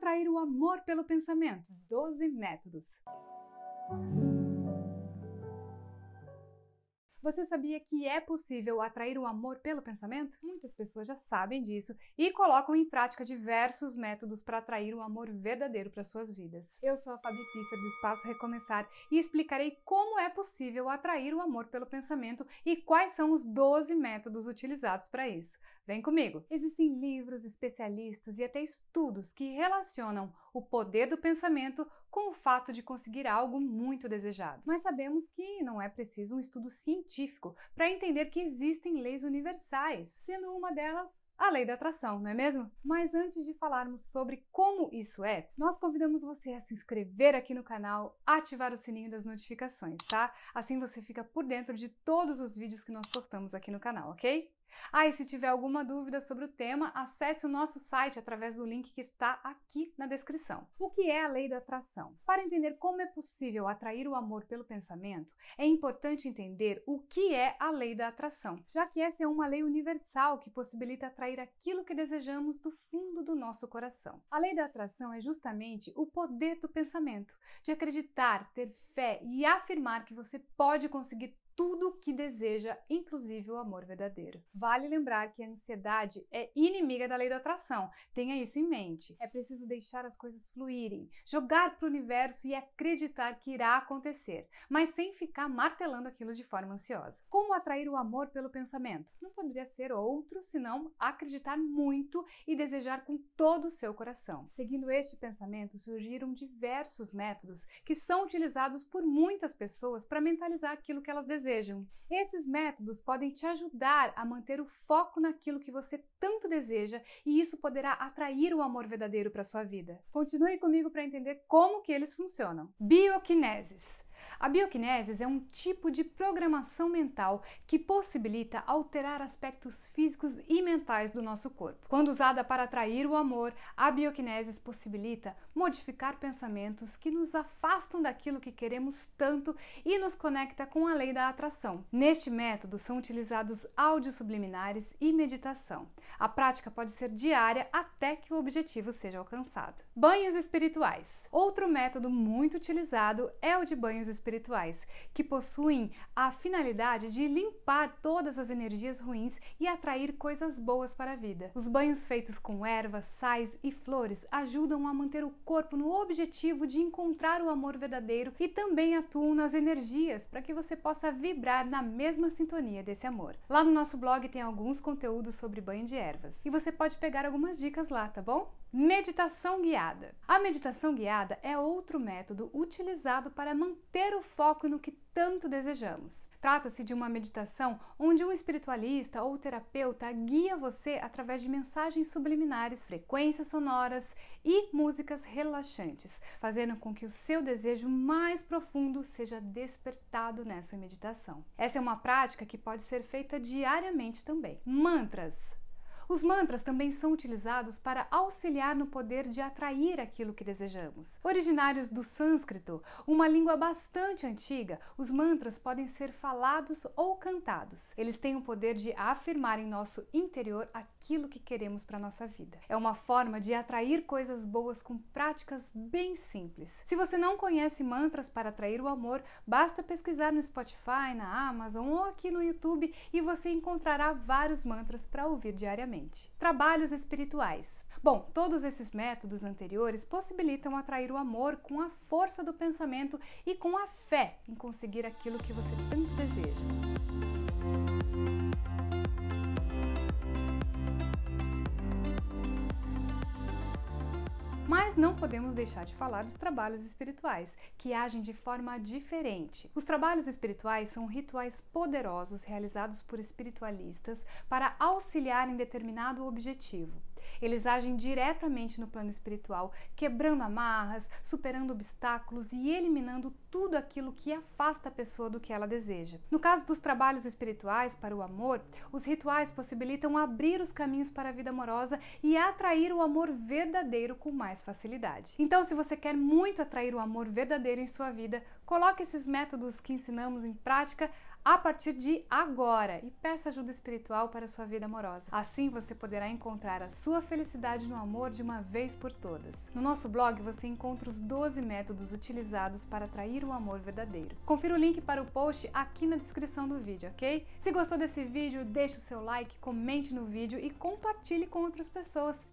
atrair o amor pelo pensamento? 12 métodos. Você sabia que é possível atrair o amor pelo pensamento? Muitas pessoas já sabem disso e colocam em prática diversos métodos para atrair um amor verdadeiro para suas vidas. Eu sou a Fabi Piffer do Espaço Recomeçar e explicarei como é possível atrair o amor pelo pensamento e quais são os 12 métodos utilizados para isso. Vem comigo! Existem livros, especialistas e até estudos que relacionam o poder do pensamento com o fato de conseguir algo muito desejado. Mas sabemos que não é preciso um estudo científico para entender que existem leis universais, sendo uma delas a lei da atração, não é mesmo? Mas antes de falarmos sobre como isso é, nós convidamos você a se inscrever aqui no canal, ativar o sininho das notificações, tá? Assim você fica por dentro de todos os vídeos que nós postamos aqui no canal, ok? Ah, e se tiver alguma dúvida sobre o tema, acesse o nosso site através do link que está aqui na descrição. O que é a lei da atração? Para entender como é possível atrair o amor pelo pensamento, é importante entender o que é a lei da atração, já que essa é uma lei universal que possibilita atrair aquilo que desejamos do fundo do nosso coração. A lei da atração é justamente o poder do pensamento, de acreditar, ter fé e afirmar que você pode conseguir tudo que deseja, inclusive o amor verdadeiro. Vale lembrar que a ansiedade é inimiga da lei da atração. Tenha isso em mente. É preciso deixar as coisas fluírem, jogar para o universo e acreditar que irá acontecer, mas sem ficar martelando aquilo de forma ansiosa. Como atrair o amor pelo pensamento? Não poderia ser outro senão acreditar muito e desejar com todo o seu coração. Seguindo este pensamento, surgiram diversos métodos que são utilizados por muitas pessoas para mentalizar aquilo que elas desejam desejam. Esses métodos podem te ajudar a manter o foco naquilo que você tanto deseja e isso poderá atrair o amor verdadeiro para sua vida. Continue comigo para entender como que eles funcionam. Bioquineses. A bioquinesis é um tipo de programação mental que possibilita alterar aspectos físicos e mentais do nosso corpo. Quando usada para atrair o amor, a bioquinesis possibilita modificar pensamentos que nos afastam daquilo que queremos tanto e nos conecta com a lei da atração. Neste método são utilizados áudios subliminares e meditação. A prática pode ser diária até que o objetivo seja alcançado. Banhos espirituais. Outro método muito utilizado é o de banhos espirituais, que possuem a finalidade de limpar todas as energias ruins e atrair coisas boas para a vida. Os banhos feitos com ervas, sais e flores ajudam a manter o corpo no objetivo de encontrar o amor verdadeiro e também atuam nas energias para que você possa vibrar na mesma sintonia desse amor. Lá no nosso blog tem alguns conteúdos sobre banho de ervas e você pode pegar algumas dicas lá, tá bom? Meditação guiada. A meditação guiada é outro método utilizado para manter o foco no que tanto desejamos. Trata-se de uma meditação onde um espiritualista ou terapeuta guia você através de mensagens subliminares, frequências sonoras e músicas relaxantes, fazendo com que o seu desejo mais profundo seja despertado nessa meditação. Essa é uma prática que pode ser feita diariamente também. Mantras. Os mantras também são utilizados para auxiliar no poder de atrair aquilo que desejamos. Originários do sânscrito, uma língua bastante antiga, os mantras podem ser falados ou cantados. Eles têm o poder de afirmar em nosso interior aquilo que queremos para nossa vida. É uma forma de atrair coisas boas com práticas bem simples. Se você não conhece mantras para atrair o amor, basta pesquisar no Spotify, na Amazon ou aqui no YouTube e você encontrará vários mantras para ouvir diariamente mente. Trabalhos espirituais. Bom, todos esses métodos anteriores possibilitam atrair o amor com a força do pensamento e com a fé em conseguir aquilo que você tanto deseja. Mas não podemos deixar de falar dos trabalhos espirituais, que agem de forma diferente. Os trabalhos espirituais são rituais poderosos realizados por espiritualistas para auxiliar em determinado objetivo. Eles agem diretamente no plano espiritual, quebrando amarras, superando obstáculos e eliminando tudo aquilo que afasta a pessoa do que ela deseja. No caso dos trabalhos espirituais para o amor, os rituais possibilitam abrir os caminhos para a vida amorosa e atrair o amor verdadeiro com mais facilidade. Então, se você quer muito atrair o amor verdadeiro em sua vida, coloque esses métodos que ensinamos em prática a partir de agora e peça ajuda espiritual para sua vida amorosa. Assim você poderá encontrar a sua felicidade no amor de uma vez por todas. No nosso blog você encontra os 12 métodos utilizados para atrair o amor verdadeiro. Confira o link para o post aqui na descrição do vídeo, ok? Se gostou desse vídeo, deixe o seu like, comente no vídeo e compartilhe com outras pessoas.